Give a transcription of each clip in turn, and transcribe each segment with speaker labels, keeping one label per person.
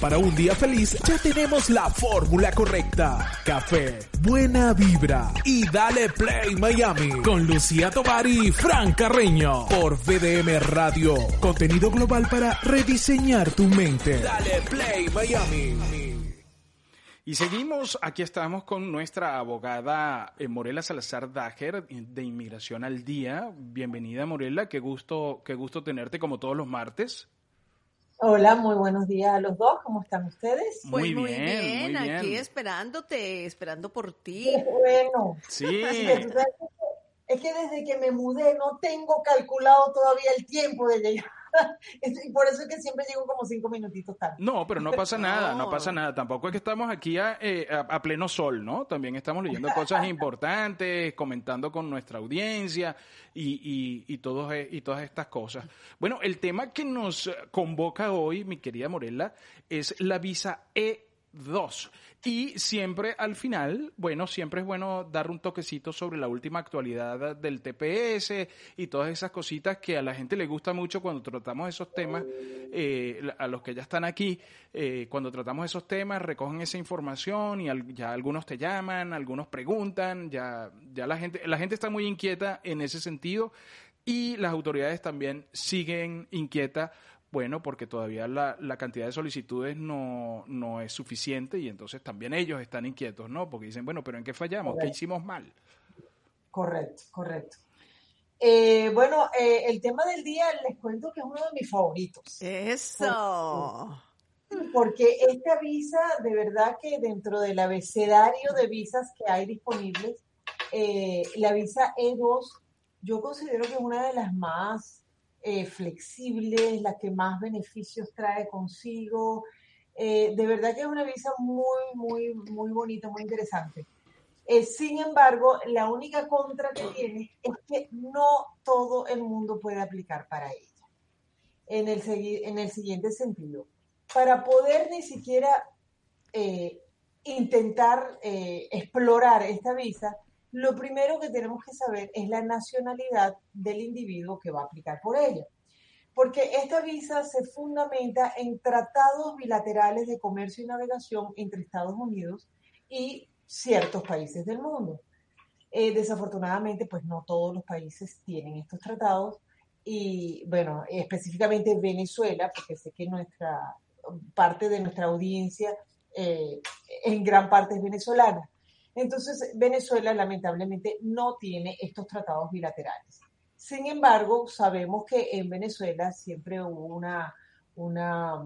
Speaker 1: Para un día feliz ya tenemos la fórmula correcta. Café, buena vibra y dale play Miami con Lucía Tovar y Fran Carreño por VDM Radio. Contenido global para rediseñar tu mente. Dale play Miami.
Speaker 2: Y seguimos, aquí estamos con nuestra abogada eh, Morela Salazar Dager de Inmigración al Día. Bienvenida Morela, qué gusto, qué gusto tenerte como todos los martes.
Speaker 3: Hola, muy buenos días a los dos. ¿Cómo están ustedes?
Speaker 4: Pues
Speaker 2: Muy
Speaker 4: muy
Speaker 2: bien,
Speaker 4: bien,
Speaker 2: muy bien.
Speaker 4: aquí esperándote, esperando por ti.
Speaker 3: Qué bueno.
Speaker 2: Sí.
Speaker 3: Es que desde que me mudé no tengo calculado todavía el tiempo de llegar. Y por eso es que siempre llego como cinco minutitos tarde.
Speaker 2: No, pero no pasa nada, no
Speaker 4: No.
Speaker 2: pasa nada. Tampoco es que estamos aquí a, eh, a- a pleno sol, ¿no? También estamos leyendo cosas importantes, comentando con nuestra audiencia y, y, y, todos, e- y todas estas cosas. Bueno, el tema que nos convoca hoy, mi querida Morela, es la visa E2. Y siempre al final, bueno, siempre es bueno dar un toquecito sobre la última actualidad del TPS y todas esas cositas que a la gente le gusta mucho cuando tratamos esos temas, eh, a los que ya están aquí, eh, cuando tratamos esos temas, recogen esa información y ya algunos te llaman, algunos preguntan, ya, ya la gente, la gente está muy inquieta en ese sentido y las autoridades también siguen inquietas bueno, porque todavía la, la cantidad de solicitudes no, no es suficiente y entonces también ellos están inquietos, ¿no? Porque dicen, bueno, pero ¿en qué fallamos? ¿Qué hicimos mal?
Speaker 3: Correcto, correcto. Eh, bueno, eh, el tema del día les cuento que es uno de mis favoritos.
Speaker 4: Eso.
Speaker 3: Porque esta visa, de verdad que dentro del abecedario de visas que hay disponibles, eh, la visa E2, yo considero que es una de las más eh, flexibles, la que más beneficios trae consigo. Eh, de verdad que es una visa muy, muy, muy bonita, muy interesante. Eh, sin embargo, la única contra que tiene es que no todo el mundo puede aplicar para ella. En el, en el siguiente sentido, para poder ni siquiera eh, intentar explorar esta visa, lo primero que tenemos que saber es la nacionalidad del individuo que va a aplicar por ella. Porque esta visa se fundamenta en tratados bilaterales de comercio y navegación entre Estados Unidos y ciertos países del mundo. Eh, desafortunadamente, pues no todos los países tienen estos tratados y, bueno, específicamente Venezuela, porque sé que nuestra parte de nuestra audiencia eh, en gran parte es venezolana. Entonces, Venezuela lamentablemente no tiene estos tratados bilaterales. Sin embargo, sabemos que en Venezuela siempre hubo una, una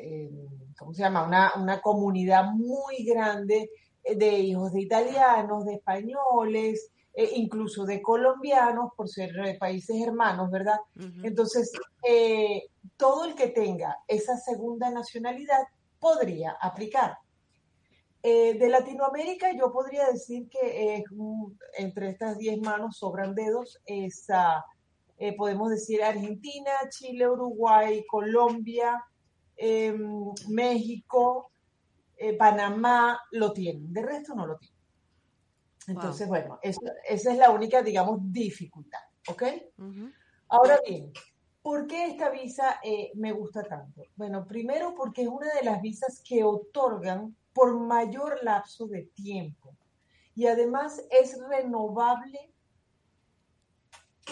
Speaker 3: eh, ¿cómo se llama? Una, una comunidad muy grande de hijos de italianos, de españoles, eh, incluso de colombianos, por ser eh, países hermanos, ¿verdad? Entonces, eh, todo el que tenga esa segunda nacionalidad podría aplicar. Eh, de Latinoamérica, yo podría decir que eh, entre estas 10 manos sobran dedos. Es, ah, eh, podemos decir Argentina, Chile, Uruguay, Colombia, em, México, eh, Panamá, lo tienen. De resto no lo tienen. Entonces, bueno, eso- esa es la única, digamos, dificultad. ¿Ok? Ahora bien, ¿por qué esta visa eh, me gusta tanto? Bueno, primero porque es una de las visas que otorgan por mayor lapso de tiempo y además es renovable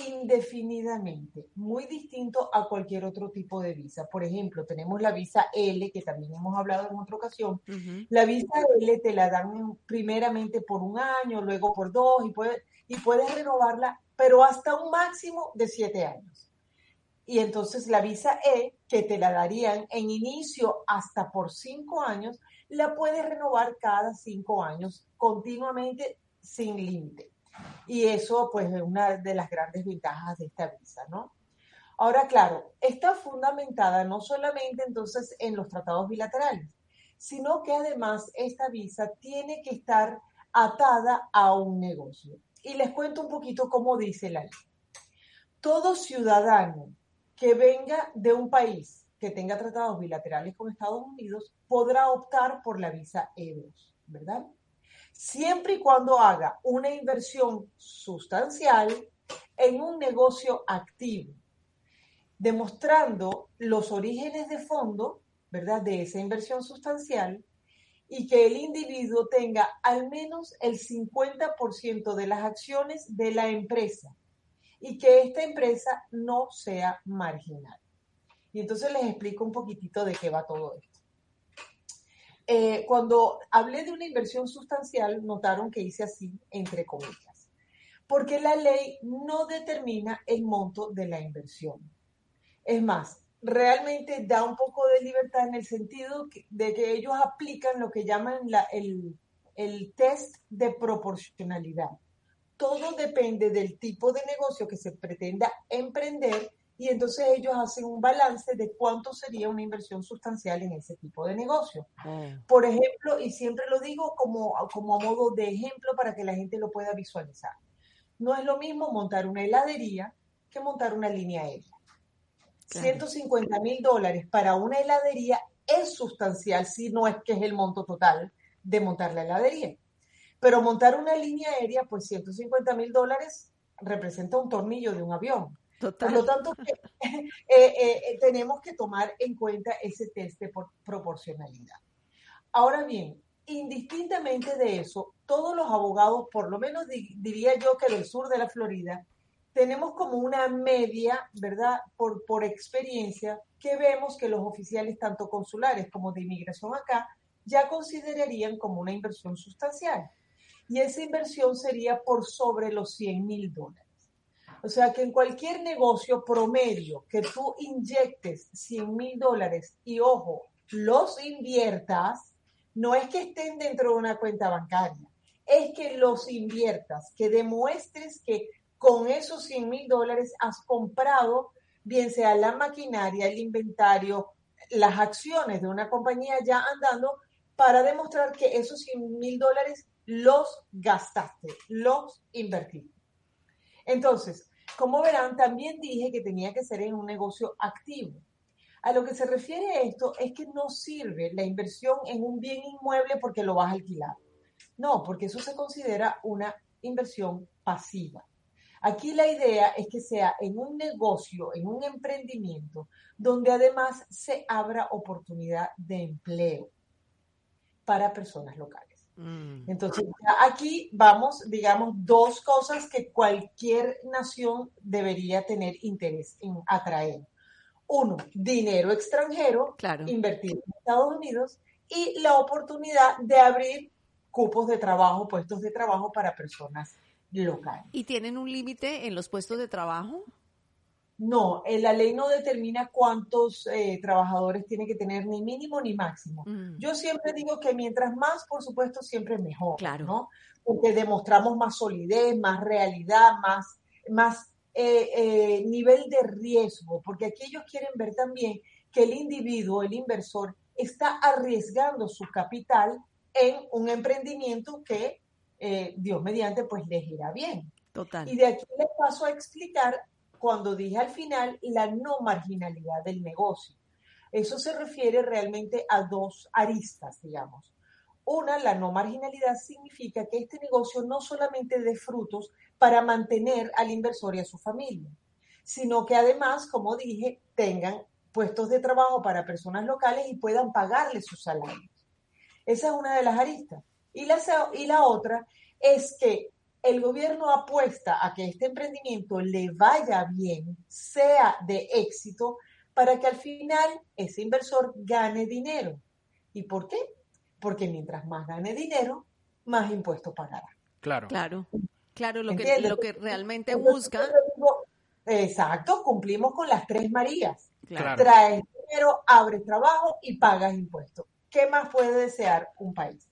Speaker 3: indefinidamente, muy distinto a cualquier otro tipo de visa. Por ejemplo, tenemos la visa L, que también hemos hablado en otra ocasión, la visa L te la dan primeramente por un año, luego por dos y puedes, y puedes renovarla, pero hasta un máximo de siete años. Y entonces la visa E, que te la darían en inicio hasta por cinco años, la puedes renovar cada cinco años continuamente sin límite. Y eso pues es una de las grandes ventajas de esta visa, ¿no? Ahora, claro, está fundamentada no solamente entonces en los tratados bilaterales, sino que además esta visa tiene que estar atada a un negocio. Y les cuento un poquito cómo dice la ley. Todo ciudadano que venga de un país que tenga tratados bilaterales con Estados Unidos podrá optar por la visa E2, ¿verdad? Siempre y cuando haga una inversión sustancial en un negocio activo, demostrando los orígenes de fondo, ¿verdad?, de esa inversión sustancial y que el individuo tenga al menos el 50% de las acciones de la empresa y que esta empresa no sea marginal. Y entonces les explico un poquitito de qué va todo esto. Eh, cuando hablé de una inversión sustancial, notaron que hice así, entre comillas, porque la ley no determina el monto de la inversión. Es más, realmente da un poco de libertad en el sentido de que ellos aplican lo que llaman el, el test de proporcionalidad. Todo depende del tipo de negocio que se pretenda emprender y entonces ellos hacen un balance de cuánto sería una inversión sustancial en ese tipo de negocio. Mm. Por ejemplo, y siempre lo digo como, como a modo de ejemplo para que la gente lo pueda visualizar. No es lo mismo montar una heladería que montar una línea aérea. 150 mil dólares para una heladería es sustancial, si no es que es el monto total de montar la heladería. Pero montar una línea aérea, pues 150 mil dólares representa un tornillo de un avión. Por lo tanto, eh, eh, eh, tenemos que tomar en cuenta ese test de proporcionalidad. Ahora bien, indistintamente de eso, todos los abogados, por lo menos diría yo que del sur de la Florida, tenemos como una media, ¿verdad? Por, por experiencia, que vemos que los oficiales, tanto consulares como de inmigración acá, ya considerarían como una inversión sustancial. Y esa inversión sería por sobre los 100 mil dólares. O sea que en cualquier negocio promedio que tú inyectes 100 mil dólares y ojo, los inviertas, no es que estén dentro de una cuenta bancaria, es que los inviertas, que demuestres que con esos 100 mil dólares has comprado, bien sea la maquinaria, el inventario, las acciones de una compañía ya andando, para demostrar que esos 100 mil dólares los gastaste, los invertiste. Entonces, como verán, también dije que tenía que ser en un negocio activo. A lo que se refiere esto es que no sirve la inversión en un bien inmueble porque lo vas a alquilar. No, porque eso se considera una inversión pasiva. Aquí la idea es que sea en un negocio, en un emprendimiento, donde además se abra oportunidad de empleo para personas locales. Mm. Entonces, aquí vamos, digamos, dos cosas que cualquier nación debería tener interés en atraer. Uno, dinero extranjero, claro. invertido en Estados Unidos, y la oportunidad de abrir cupos de trabajo, puestos de trabajo para personas locales.
Speaker 4: ¿Y tienen un límite en los puestos de trabajo?
Speaker 3: No, eh, la ley no determina cuántos eh, trabajadores tiene que tener, ni mínimo ni máximo. Mm. Yo siempre digo que mientras más, por supuesto, siempre es mejor, claro. ¿no? Porque demostramos más solidez, más realidad, más, más eh, nivel de riesgo, porque aquí ellos quieren ver también que el individuo, el inversor, está arriesgando su capital en un emprendimiento que, Dios mediante, pues les irá bien. Total. Y de aquí les paso a explicar cuando dije al final la no marginalidad del negocio. Eso se refiere realmente a dos aristas, digamos. Una, la no marginalidad significa que este negocio no solamente dé frutos para mantener al inversor y a su familia, sino que además, como dije, tengan puestos de trabajo para personas locales y puedan pagarle sus salarios. Esa es una de las aristas. Y la, otra es que el gobierno apuesta a que este emprendimiento le vaya bien, sea de éxito, para que al final ese inversor gane dinero. ¿Y por qué? Porque mientras más gane dinero, más impuestos pagará.
Speaker 4: Claro. Claro. Claro, lo, que, lo que realmente busca.
Speaker 3: Exacto, cumplimos con las tres Marías. Traes dinero, abres trabajo y pagas impuestos. ¿Qué más puede desear un país?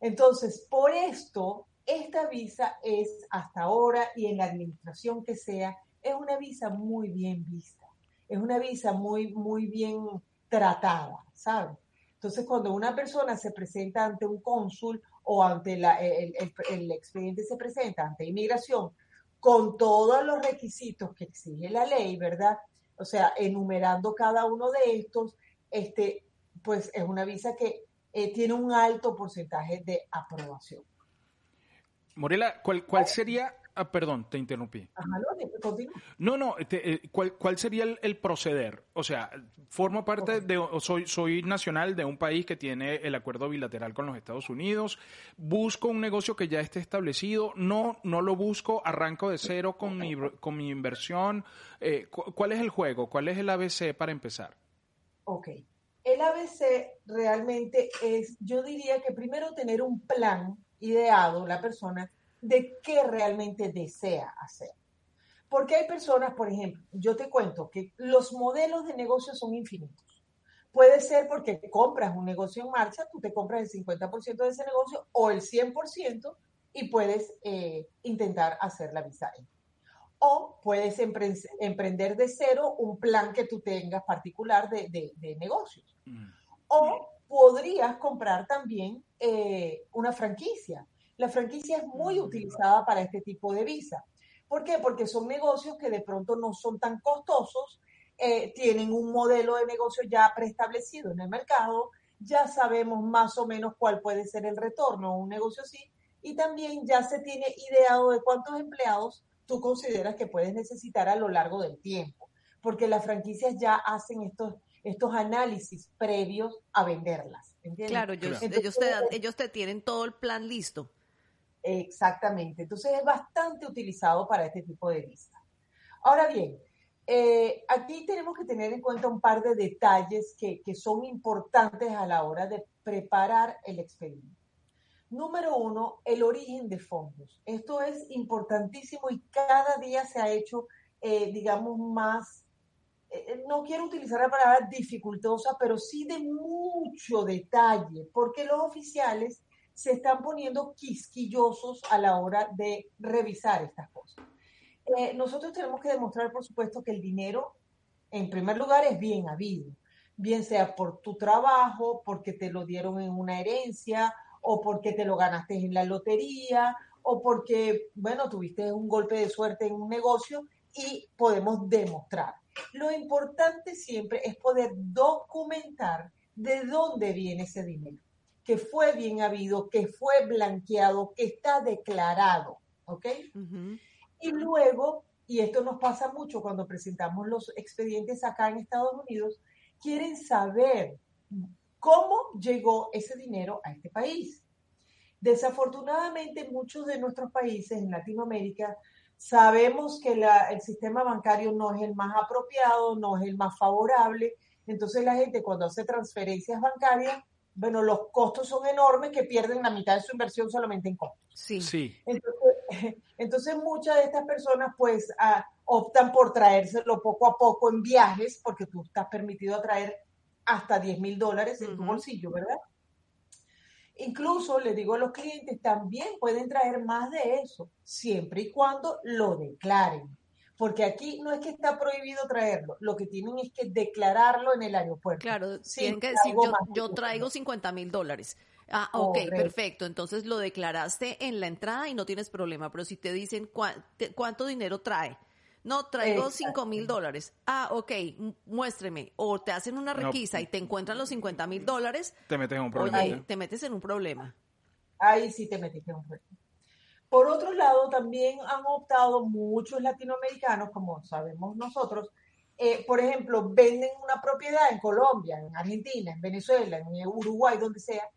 Speaker 3: Entonces, por esto esta visa es hasta ahora y en la administración que sea, es una visa muy bien vista. es una visa muy, muy bien tratada, ¿sabes? Entonces, cuando una persona se presenta ante un cónsul o ante el, expediente se presenta ante inmigración con todos los requisitos que exige la ley, ¿verdad? O sea, enumerando cada uno de estos, este, pues es una visa que eh, tiene un alto porcentaje de aprobación.
Speaker 2: Morela, ¿cuál, cuál sería Ah, perdón, te interrumpí. no, no, eh, ¿cuál, sería el, proceder? O sea, formo parte de, soy, soy nacional de un país que tiene el acuerdo bilateral con los Estados Unidos, busco un negocio que ya esté establecido, no, no lo busco, arranco de cero con mi, con mi inversión. Eh, ¿Cuál es el juego? ¿Cuál es el ABC para empezar?
Speaker 3: Ok. El ABC realmente es, yo diría que primero tener un plan ideado, la persona, de qué realmente desea hacer. Porque hay personas, por ejemplo, yo te cuento que los modelos de negocio son infinitos. Puede ser porque compras un negocio en marcha, tú te compras el 50% de ese negocio o el 100% y puedes eh, intentar hacer la visa. O puedes emprender de cero un plan que tú tengas particular de, negocios. Mm. O podrías comprar también eh, una franquicia la franquicia es muy utilizada para este tipo de visa. ¿Por qué? Porque son negocios que de pronto no son tan costosos, eh, tienen un modelo de negocio ya preestablecido en el mercado, ya sabemos más o menos cuál puede ser el retorno a un negocio así, y también ya se tiene ideado de cuántos empleados tú consideras que puedes necesitar a lo largo del tiempo, porque las franquicias ya hacen estos, estos análisis previos a venderlas.
Speaker 4: Claro, ellos, ellos te tienen todo el plan listo.
Speaker 3: Exactamente. Entonces es bastante utilizado para este tipo de visa. Ahora bien, eh, aquí tenemos que tener en cuenta un par de detalles que, que son importantes a la hora de preparar el expediente. Número uno, el origen de fondos. Esto es importantísimo y cada día se ha hecho, eh, digamos, más, no quiero utilizar la palabra dificultosa, pero sí de mucho detalle, porque los oficiales se están poniendo quisquillosos a la hora de revisar estas cosas. Eh, nosotros tenemos que demostrar, por supuesto, que el dinero, en primer lugar, es bien habido, bien sea por tu trabajo, porque te lo dieron en una herencia, o porque te lo ganaste en la lotería, o porque, bueno, tuviste un golpe de suerte en un negocio y podemos demostrar. Lo importante siempre es poder documentar de dónde viene ese dinero que fue bien habido, que fue blanqueado, que está declarado, ¿ok? Y luego, y esto nos pasa mucho cuando presentamos los expedientes acá en Estados Unidos, quieren saber cómo llegó ese dinero a este país. Desafortunadamente, muchos de nuestros países en Latinoamérica sabemos que el sistema bancario no es el más apropiado, no es el más favorable. Entonces la gente cuando hace transferencias bancarias bueno, los costos son enormes que pierden la mitad de su inversión solamente en costos.
Speaker 2: Sí. sí.
Speaker 3: Entonces, muchas de estas personas pues ah, optan por traérselo poco a poco en viajes, porque tú estás permitido traer hasta 10 mil dólares en tu bolsillo, ¿verdad? Incluso le digo a los clientes, también pueden traer más de eso, siempre y cuando lo declaren porque aquí no es que está prohibido traerlo, lo que tienen es que declararlo en el aeropuerto.
Speaker 4: Claro, tienen que decir, yo, traigo 50 mil dólares. Ah, ok, perfecto. Entonces lo declaraste en la entrada y no tienes problema. Pero si te dicen cuánto dinero trae, no, traigo 5 mil dólares. Ah, ok, muéstreme. O te hacen una requisa y te encuentran los 50 mil dólares.
Speaker 2: Te metes en un problema.
Speaker 4: te metes en un problema.
Speaker 3: Ahí sí te metiste en un problema. Por otro lado, también han optado muchos latinoamericanos, como sabemos nosotros, eh, por ejemplo, venden una propiedad en Colombia, en Argentina, en Venezuela, en Uruguay, donde sea,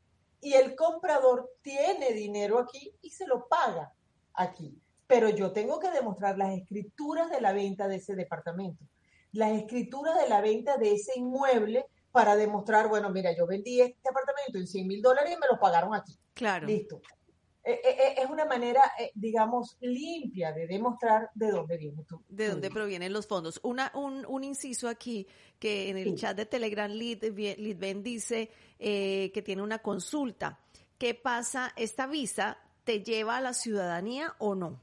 Speaker 3: y el comprador tiene dinero aquí y se lo paga aquí. Pero yo tengo que demostrar las escrituras de la venta de ese departamento, las escrituras de la venta de ese inmueble para demostrar, bueno, mira, yo vendí este apartamento en 100 mil dólares y me lo pagaron aquí.
Speaker 4: Claro.
Speaker 3: Listo. Eh, eh, eh, es una manera, digamos, limpia de demostrar de dónde viene tu.
Speaker 4: De dónde provienen los fondos. Una, un, un inciso aquí, que en el chat de Telegram Lidben dice que tiene una consulta. ¿Qué pasa? ¿Esta visa te lleva a la ciudadanía o no?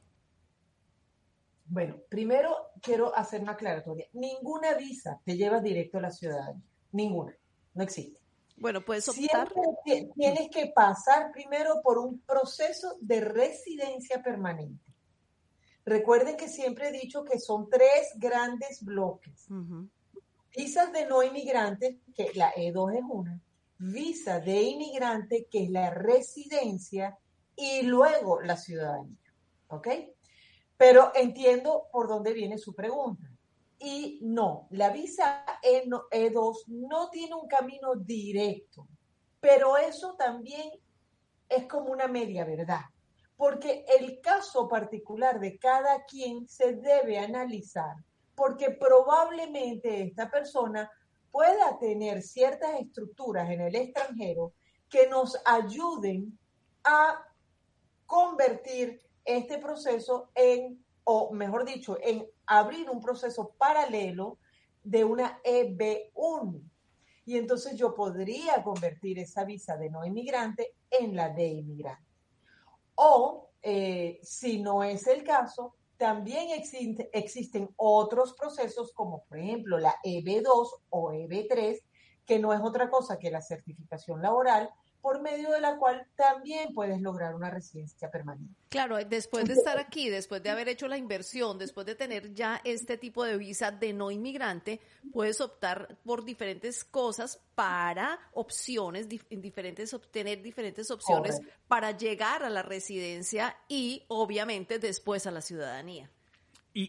Speaker 3: Bueno, primero quiero hacer una aclaratoria. Ninguna visa te lleva directo a la ciudadanía. Ninguna. No existe.
Speaker 4: Bueno, puedes optar.
Speaker 3: Siempre tienes que pasar primero por un proceso de residencia permanente. Recuerden que siempre he dicho que son tres grandes bloques. Visas de no inmigrantes, que la E2 es una. Visa de inmigrante, que es la residencia. Y luego la ciudadanía. ¿Ok? Pero entiendo por dónde viene su pregunta. Y no, la visa E2 no tiene un camino directo, pero eso también es como una media verdad, porque el caso particular de cada quien se debe analizar, porque probablemente esta persona pueda tener ciertas estructuras en el extranjero que nos ayuden a convertir este proceso en, o mejor dicho, en abrir un proceso paralelo de una EB1. Y entonces yo podría convertir esa visa de no inmigrante en la de inmigrante. O, eh, si no es el caso, también existen otros procesos como por ejemplo la EB2 o EB3, que no es otra cosa que la certificación laboral, por medio de la cual también puedes lograr una residencia permanente.
Speaker 4: Claro, después de estar aquí, después de haber hecho la inversión, después de tener ya este tipo de visa de no inmigrante, puedes optar por diferentes cosas para opciones, diferentes, obtener diferentes opciones para llegar a la residencia y obviamente después a la ciudadanía.
Speaker 2: Y,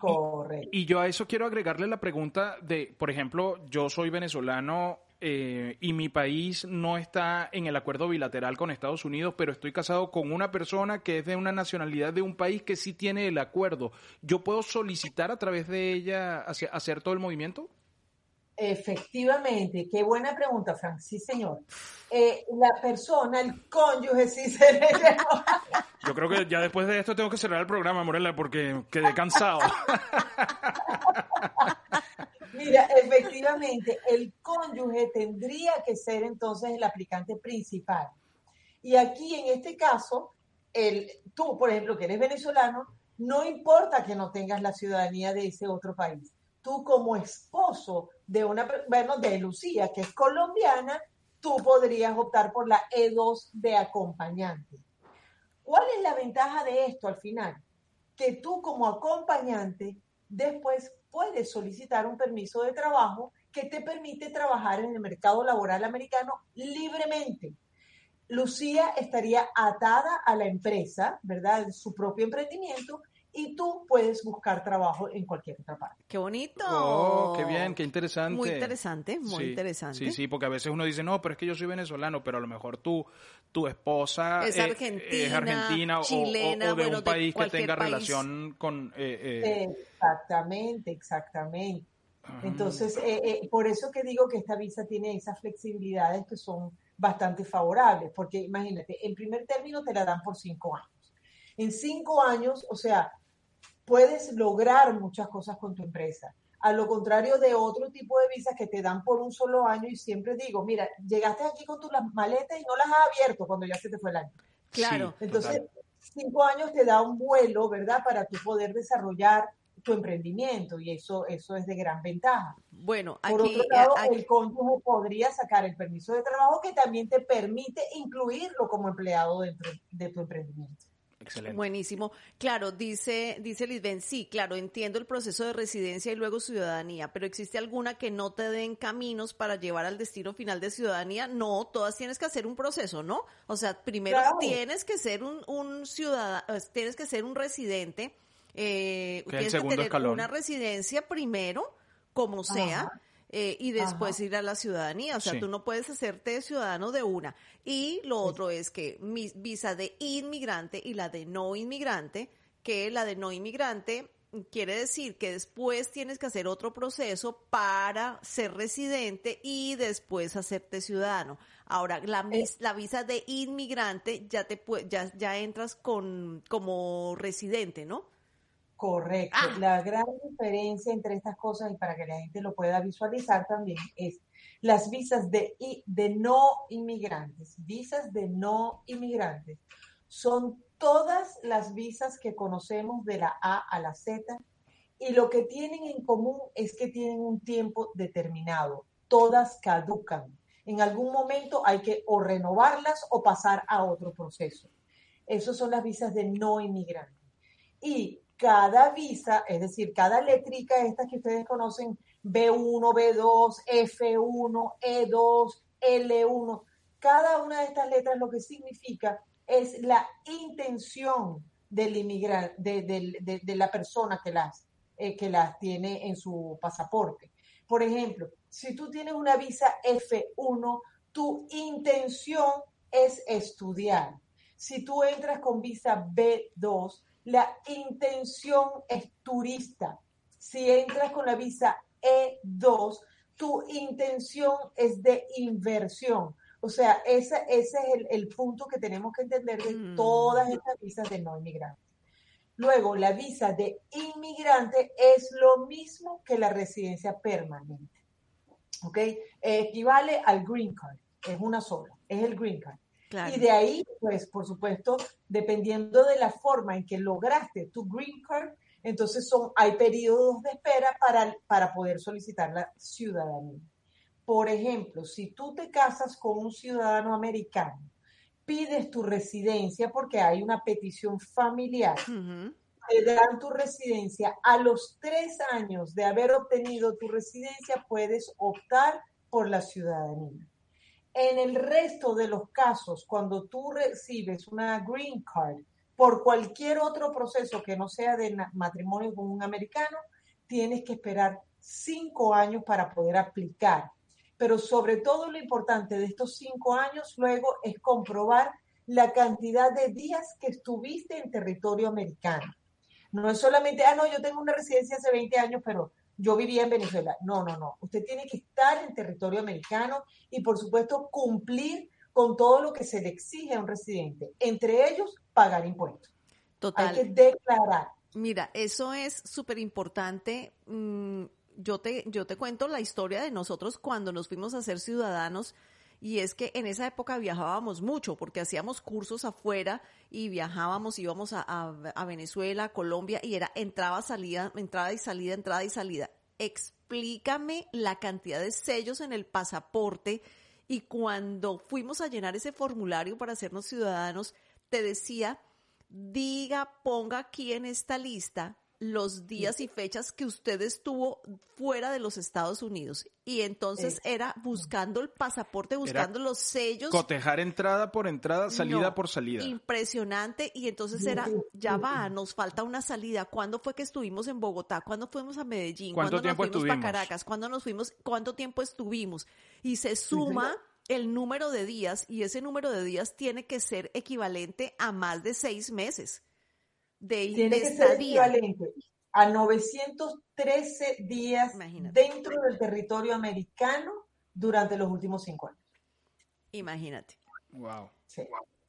Speaker 2: y, yo a eso quiero agregarle la pregunta de, por ejemplo, yo soy venezolano eh, y mi país no está en el acuerdo bilateral con Estados Unidos, pero estoy casado con una persona que es de una nacionalidad de un país que sí tiene el acuerdo. ¿Yo puedo solicitar a través de ella hacer todo el movimiento?
Speaker 3: Efectivamente, qué buena pregunta, Frank. Sí, señor. Eh, la persona, el cónyuge, sí se le
Speaker 2: Yo creo que ya después de esto tengo que cerrar el programa, Morela, porque quedé cansado.
Speaker 3: Mira, efectivamente, el cónyuge tendría que ser entonces el aplicante principal. Y aquí, en este caso, el, tú, por ejemplo, que eres venezolano, no importa que no tengas la ciudadanía de ese otro país. Tú como esposo de una, bueno, de Lucía, que es colombiana, tú podrías optar por la E2 de acompañante. ¿Cuál es la ventaja de esto al final? Que tú como acompañante después puedes solicitar un permiso de trabajo que te permite trabajar en el mercado laboral americano libremente. Lucía estaría atada a la empresa, ¿verdad? Su propio emprendimiento y tú puedes buscar trabajo en cualquier otra parte.
Speaker 4: ¡Qué bonito!
Speaker 2: Oh, qué bien, qué interesante.
Speaker 4: Muy interesante, muy interesante.
Speaker 2: Sí, sí, porque a veces uno dice, no, pero es que yo soy venezolano, pero a lo mejor tú, tu esposa
Speaker 4: es
Speaker 2: argentina,
Speaker 4: chilena,
Speaker 2: o, de un país que tenga relación con...
Speaker 3: Eh, eh, exactamente, exactamente. Ah. Entonces, eh, por eso que digo que esta visa tiene esas flexibilidades que son bastante favorables, porque imagínate, en primer término te la dan por cinco años. En cinco años, o sea, puedes lograr muchas cosas con tu empresa. A lo contrario de otro tipo de visas que te dan por un solo año y siempre digo, mira, llegaste aquí con tus maletas y no las has abierto cuando ya se te fue el año.
Speaker 4: Claro.
Speaker 3: Entonces, cinco años te da un vuelo, ¿verdad? Para tu poder desarrollar tu emprendimiento y eso, eso es de gran ventaja.
Speaker 4: Bueno,
Speaker 3: aquí, Por otro lado, el cónyuge podría sacar el permiso de trabajo que también te permite incluirlo como empleado dentro de tu emprendimiento.
Speaker 2: Excelente.
Speaker 4: Buenísimo. Claro, dice, dice Lisben, sí, claro, entiendo el proceso de residencia y luego ciudadanía, pero ¿existe alguna que no te den caminos para llevar al destino final de ciudadanía? No, todas tienes que hacer un proceso, ¿no? O sea, primero tienes que ser un, un ciudadano, tienes que ser un residente, eh, tienes que tener una residencia primero, como sea. Eh, y después ir a la ciudadanía. O sea, tú no puedes hacerte ciudadano de una. Y lo otro es que mi visa de inmigrante y la de no inmigrante, que la de no inmigrante quiere decir que después tienes que hacer otro proceso para ser residente y después hacerte ciudadano. Ahora, la, eh. la visa de inmigrante ya te ya, ya entras con como residente, ¿no?
Speaker 3: Correcto. Ah. La gran diferencia entre estas cosas y para que la gente lo pueda visualizar también es las visas de, de no inmigrantes. Visas de no inmigrantes son todas las visas que conocemos de la A a la Z y lo que tienen en común es que tienen un tiempo determinado. Todas caducan. En algún momento hay que o renovarlas o pasar a otro proceso. Esas son las visas de no inmigrante. Y cada visa, es decir, cada letrica, estas que ustedes conocen, B1, B2, F1, E2, L1, cada una de estas letras lo que significa es la intención del inmigrante, de, la persona que las, eh, que las tiene en su pasaporte. Por ejemplo, si tú tienes una visa F1, tu intención es estudiar. Si tú entras con visa B2, la intención es turista. Si entras con la visa E2, tu intención es de inversión. O sea, ese, ese es el, punto que tenemos que entender de mm. todas estas visas de no inmigrante. Luego, la visa de inmigrante es lo mismo que la residencia permanente. ¿Ok? equivale al green card. Es una sola. Es el green card. Y de ahí, pues, por supuesto, dependiendo de la forma en que lograste tu green card, entonces son, hay periodos de espera para, para poder solicitar la ciudadanía. Por ejemplo, si tú te casas con un ciudadano americano, pides tu residencia porque hay una petición familiar, te dan tu residencia. A los tres años de haber obtenido tu residencia, puedes optar por la ciudadanía. En el resto de los casos, cuando tú recibes una green card por cualquier otro proceso que no sea de matrimonio con un americano, tienes que esperar cinco años para poder aplicar pero sobre todo lo importante de estos cinco años luego es comprobar la cantidad de días que estuviste en territorio americano. No es solamente, ah, no, yo tengo una residencia hace 20 años, pero yo vivía en Venezuela. No, no, no. Usted tiene que estar en territorio americano y, por supuesto, cumplir con todo lo que se le exige a un residente, entre ellos pagar impuestos. Total. Hay que declarar.
Speaker 4: Mira, eso es súper importante. Mm, yo te, yo te cuento la historia de nosotros cuando nos fuimos a ser ciudadanos y es que en esa época viajábamos mucho porque hacíamos cursos afuera y viajábamos, íbamos a, a, Venezuela, Colombia y era entrada, salida, entrada y salida, entrada y salida. Explícame la cantidad de sellos en el pasaporte y cuando fuimos a llenar ese formulario para hacernos ciudadanos, te decía, diga, ponga aquí en esta lista los días y fechas que usted estuvo fuera de los Estados Unidos. Y entonces era buscando el pasaporte, buscando los sellos.
Speaker 2: Cotejar entrada por entrada, salida por salida.
Speaker 4: Impresionante. Y entonces era, ya va, nos falta una salida. ¿Cuándo fue que estuvimos en Bogotá? ¿Cuándo fuimos a Medellín? ¿Cuándo nos fuimos para Caracas? ¿Cuándo nos fuimos? ¿Cuánto tiempo estuvimos? Y se suma el número de días y ese número de días tiene que ser equivalente a más de seis meses de, Tiene que ser equivalente
Speaker 3: a 913 días dentro del territorio americano durante los últimos cinco años.
Speaker 4: Imagínate.
Speaker 2: Wow.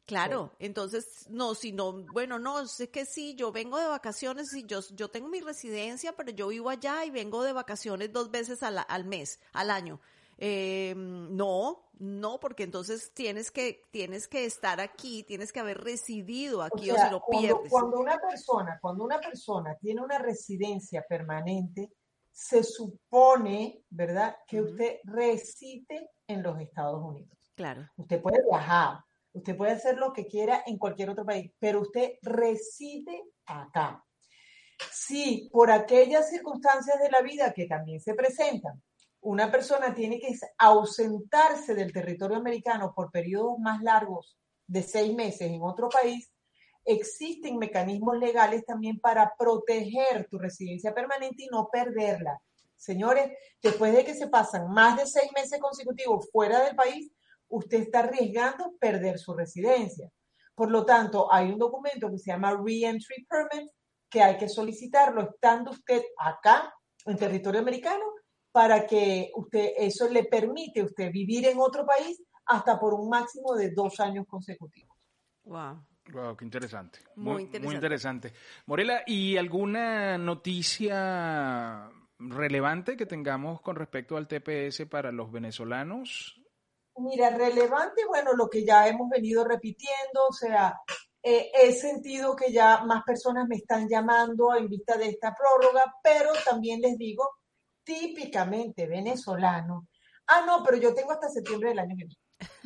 Speaker 4: Claro, entonces, no, si no, bueno, no, es que sí, yo vengo de vacaciones y yo, yo tengo mi residencia, pero yo vivo allá y vengo de vacaciones dos veces al, al mes, al año. Eh, no, no, porque entonces tienes que, tienes que estar aquí, tienes que haber residido aquí o, si lo pierdes.
Speaker 3: Cuando una persona, cuando una persona tiene una residencia permanente, se supone, ¿verdad?, que usted reside en los Estados Unidos.
Speaker 4: Claro.
Speaker 3: Usted puede viajar, usted puede hacer lo que quiera en cualquier otro país, pero usted reside acá. Si por aquellas circunstancias de la vida que también se presentan, una persona tiene que ausentarse del territorio americano por periodos más largos de seis meses en otro país, existen mecanismos legales también para proteger tu residencia permanente y no perderla. Señores, después de que se pasan más de seis meses consecutivos fuera del país, usted está arriesgando perder su residencia. Por lo tanto, hay un documento que se llama Reentry Permit que hay que solicitarlo estando usted acá en territorio americano para que usted, eso le permite a usted vivir en otro país hasta por un máximo de dos años consecutivos.
Speaker 4: Wow.
Speaker 2: Wow, qué interesante. Muy, interesante. Muy interesante. Morela, ¿y alguna noticia relevante que tengamos con respecto al TPS para los venezolanos?
Speaker 3: Mira, relevante, bueno, lo que ya hemos venido repitiendo, o sea, Eh, he sentido que ya más personas me están llamando en vista de esta prórroga, pero también les digo, típicamente venezolano. Ah, no, pero yo tengo hasta septiembre del año que viene.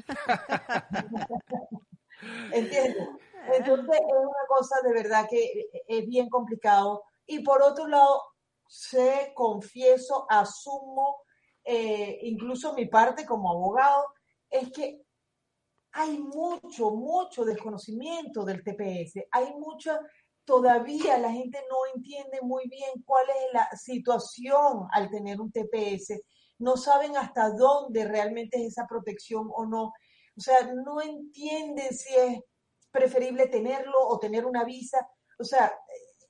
Speaker 3: ¿Entiendes? Entonces es una cosa de verdad que es bien complicado. Y por otro lado, sé, confieso, asumo, eh, incluso mi parte como abogado, es que hay mucho, mucho desconocimiento del TPS. Hay mucha, todavía la gente no entiende muy bien cuál es la situación al tener un TPS. No saben hasta dónde realmente es esa protección o no. O sea, no entienden si es preferible tenerlo o tener una visa. O sea,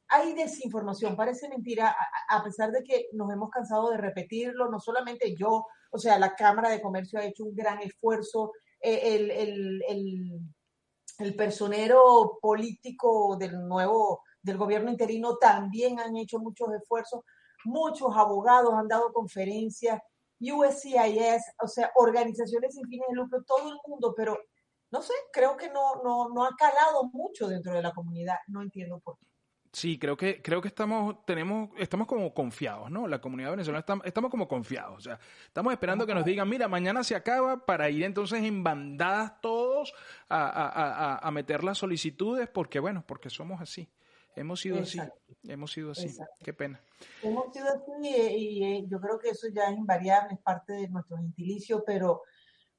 Speaker 3: hay desinformación, parece mentira, a, pesar de que nos hemos cansado de repetirlo, no solamente yo, o sea, la Cámara de Comercio ha hecho un gran esfuerzo, eh, el, el, el, personero político del nuevo, del gobierno interino también han hecho muchos esfuerzos, muchos abogados han dado conferencias, USCIS, o sea, organizaciones sin fines de lucro, todo el mundo, pero no sé, creo que no, no, no ha calado mucho dentro de la comunidad, no entiendo por qué.
Speaker 2: Sí, creo que, creo que estamos, tenemos, estamos como confiados, ¿no? La comunidad venezolana estamos, estamos como confiados. O sea, estamos esperando que nos digan, mira, mañana se acaba para ir entonces en bandadas todos a, a, a, a meter las solicitudes, porque bueno, porque somos así. Hemos sido así, hemos sido así. Qué pena.
Speaker 3: Hemos sido así y, y, yo creo que eso ya es invariable, es parte de nuestro gentilicio, pero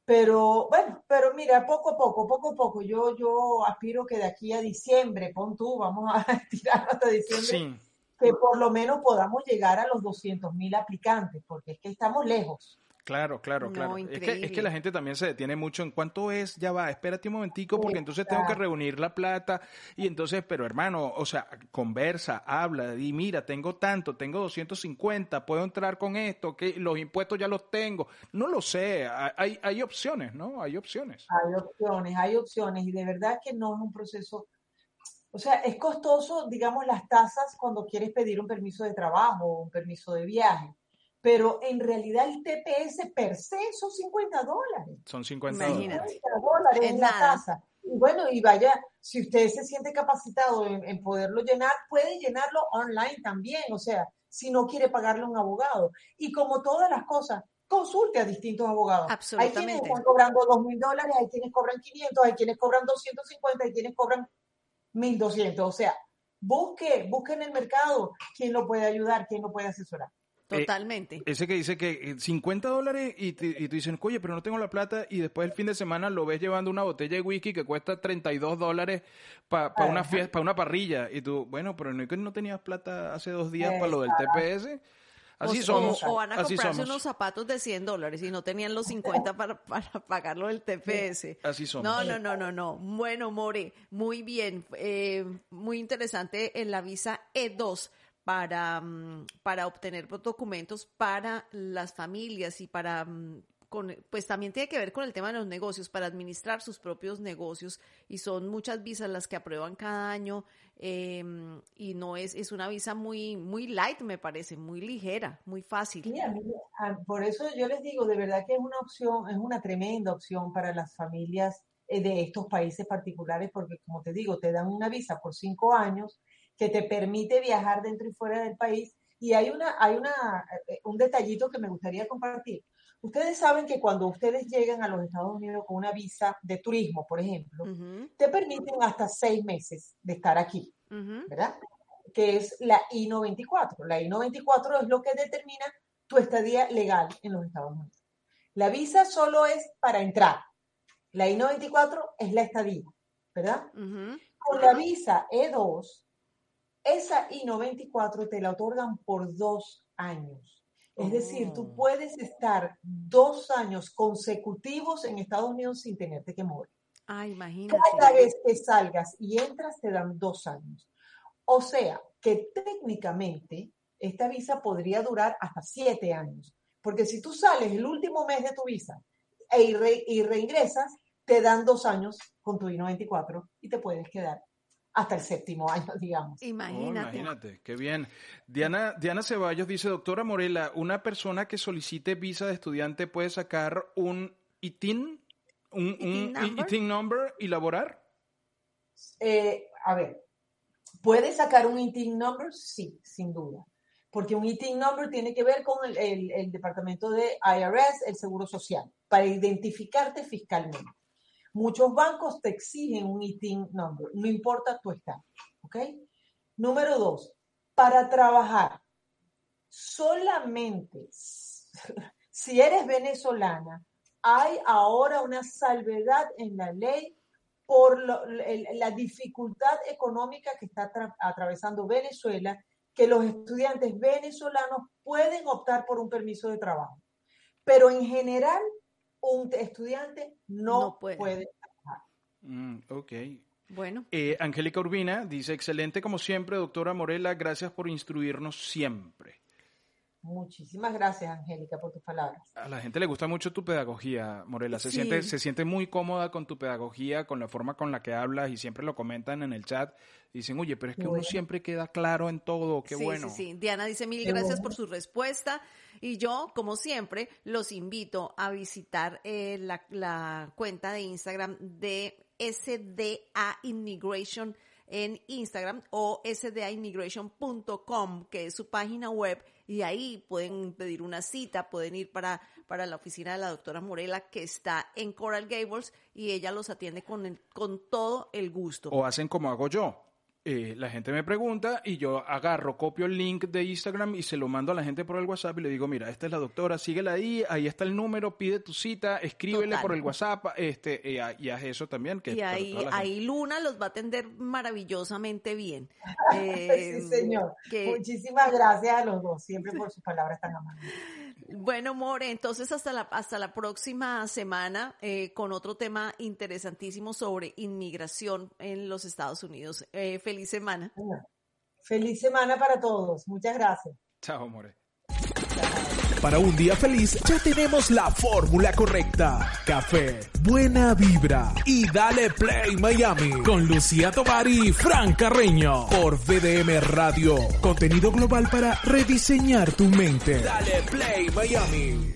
Speaker 3: pero bueno, pero mira, poco a poco, poco a poco, yo, yo aspiro que de aquí a diciembre, pon tú, vamos a tirar hasta diciembre, que por lo menos podamos llegar a los 200 mil aplicantes, porque es que estamos lejos.
Speaker 2: Claro, claro, claro. es, que, es, que, la gente también se detiene mucho en cuánto es, ya va, espérate un momentico, porque entonces tengo que reunir la plata y entonces, pero hermano, o sea, conversa, habla, y mira, tengo tanto, tengo 250, puedo entrar con esto, que los impuestos ya los tengo. No lo sé, hay, hay opciones, ¿no? Hay opciones.
Speaker 3: Hay opciones, hay opciones, y de verdad que no es un proceso o sea, es costoso, digamos, las tasas cuando quieres pedir un permiso de trabajo o un permiso de viaje pero en realidad el TPS per se son 50 dólares.
Speaker 2: Son 50 dólares. 50
Speaker 3: dólares en la casa. Y bueno, y vaya, si usted se siente capacitado en, poderlo llenar, puede llenarlo online también, o sea, si no quiere pagarle a un abogado. Y como todas las cosas, consulte a distintos abogados. Hay quienes están cobrando 2 mil dólares, hay quienes cobran 500, hay quienes cobran 250, hay quienes cobran 1200. O sea, busque, busque en el mercado quién lo puede ayudar, quién lo puede asesorar.
Speaker 4: Eh, Totalmente.
Speaker 2: ese que dice que 50 eh, dólares y te, y te dicen, oye, pero no tengo la plata y después el fin de semana lo ves llevando una botella de whisky que cuesta 32 dólares para una fiesta, para una parrilla. Y tú, bueno, pero no, no tenías plata hace dos días para lo del TPS. Así somos.
Speaker 4: O, van a comprarse unos zapatos de 100 dólares y no tenían los 50 para, para pagarlo del TPS.
Speaker 2: Así somos.
Speaker 4: No, no, no, no, no. Bueno, More, muy bien. Eh, muy interesante en la visa E2 para, mm, para obtener documentos para las familias y para, mm, con, pues también tiene que ver con el tema de los negocios, para administrar sus propios negocios y son muchas visas las que aprueban cada año em, y no es, es una visa muy, muy light, me parece, muy ligera, muy fácil.
Speaker 3: por eso yo les digo, de verdad que es una opción, es una tremenda opción para las familias eh, de estos países particulares, porque como te digo, te dan una visa por cinco años que te permite viajar dentro y fuera del país. Y hay, una, hay una, eh, un detallito que me gustaría compartir. Ustedes saben que cuando ustedes llegan a los Estados Unidos con una visa de turismo, por ejemplo, te permiten hasta seis meses de estar aquí, ¿verdad? Que es la I-94. La I-94 es lo que determina tu estadía legal en los Estados Unidos. La visa solo es para entrar. La I-94 es la estadía, ¿verdad? Con la visa E2, esa I-94 te la otorgan por dos años. Es decir, tú oh. puedes estar dos años consecutivos en Estados Unidos sin tenerte que mover.
Speaker 4: Ah, imagínate.
Speaker 3: Cada vez que salgas y entras te dan dos años. O sea, que técnicamente esta visa podría durar hasta siete años. Porque si tú sales el último mes de tu visa e y reingresas, te dan dos años con tu I-94 y te puedes quedar hasta el séptimo año, digamos.
Speaker 4: Imagínate.
Speaker 2: Oh, imagínate, qué bien. Diana, Diana Ceballos dice, doctora Morela, ¿una persona que solicite visa de estudiante puede sacar un ITIN, un, ITIN, number? y laborar?
Speaker 3: eh, a ver, ¿puede sacar un ITIN number? Sí, sin duda. Porque un ITIN number tiene que ver con el, el departamento de IRS, el Seguro Social, para identificarte fiscalmente. Muchos bancos te exigen un ITIN number, no importa tu estado. ¿Ok? Número dos, para trabajar solamente si eres venezolana, hay ahora una salvedad en la ley por la dificultad económica que está atravesando Venezuela, que los estudiantes venezolanos pueden optar por un permiso de trabajo. Pero en general, un estudiante no, puede. trabajar.
Speaker 2: Mm, ok.
Speaker 4: Bueno.
Speaker 2: Eh, Angélica Urbina dice, excelente como siempre, doctora Morela, gracias por instruirnos siempre.
Speaker 3: Muchísimas gracias, Angélica, por tus palabras.
Speaker 2: A la gente le gusta mucho tu pedagogía, Morela. Se, siente, se siente muy cómoda con tu pedagogía, con la forma con la que hablas y siempre lo comentan en el chat. Dicen, oye, pero es que uno siempre queda claro en todo. Qué bueno.
Speaker 4: Sí, sí. Diana dice mil gracias por su respuesta. Y yo, como siempre, los invito a visitar eh, la, la cuenta de Instagram de SDA Immigration en Instagram o sdaimmigration.com, que es su página web, y ahí pueden pedir una cita, pueden ir para, para la oficina de la doctora Morela, que está en Coral Gables, y ella los atiende con, con todo el gusto.
Speaker 2: O hacen como hago yo eh, la gente me pregunta y yo agarro, copio el link de Instagram y se lo mando a la gente por el WhatsApp y le digo, mira, esta es la doctora, síguela ahí, ahí está el número, pide tu cita, escríbele por el WhatsApp, este, y, haz eso también. Que
Speaker 4: y ahí, ahí Luna los va a atender maravillosamente bien.
Speaker 3: sí, eh, señor. Muchísimas gracias a los dos, siempre por sus palabras tan amables.
Speaker 4: Bueno, More, entonces hasta la, hasta la próxima semana eh, con otro tema interesantísimo sobre inmigración en los Estados Unidos. Eh, feliz semana.
Speaker 3: Feliz semana para todos. Muchas gracias.
Speaker 2: Chao, More.
Speaker 1: Para un día feliz ya tenemos la fórmula correcta. Café, buena vibra y dale play Miami con Lucía Tobar y Fran Carreño por VDM Radio. Contenido global para rediseñar tu mente. Dale play Miami.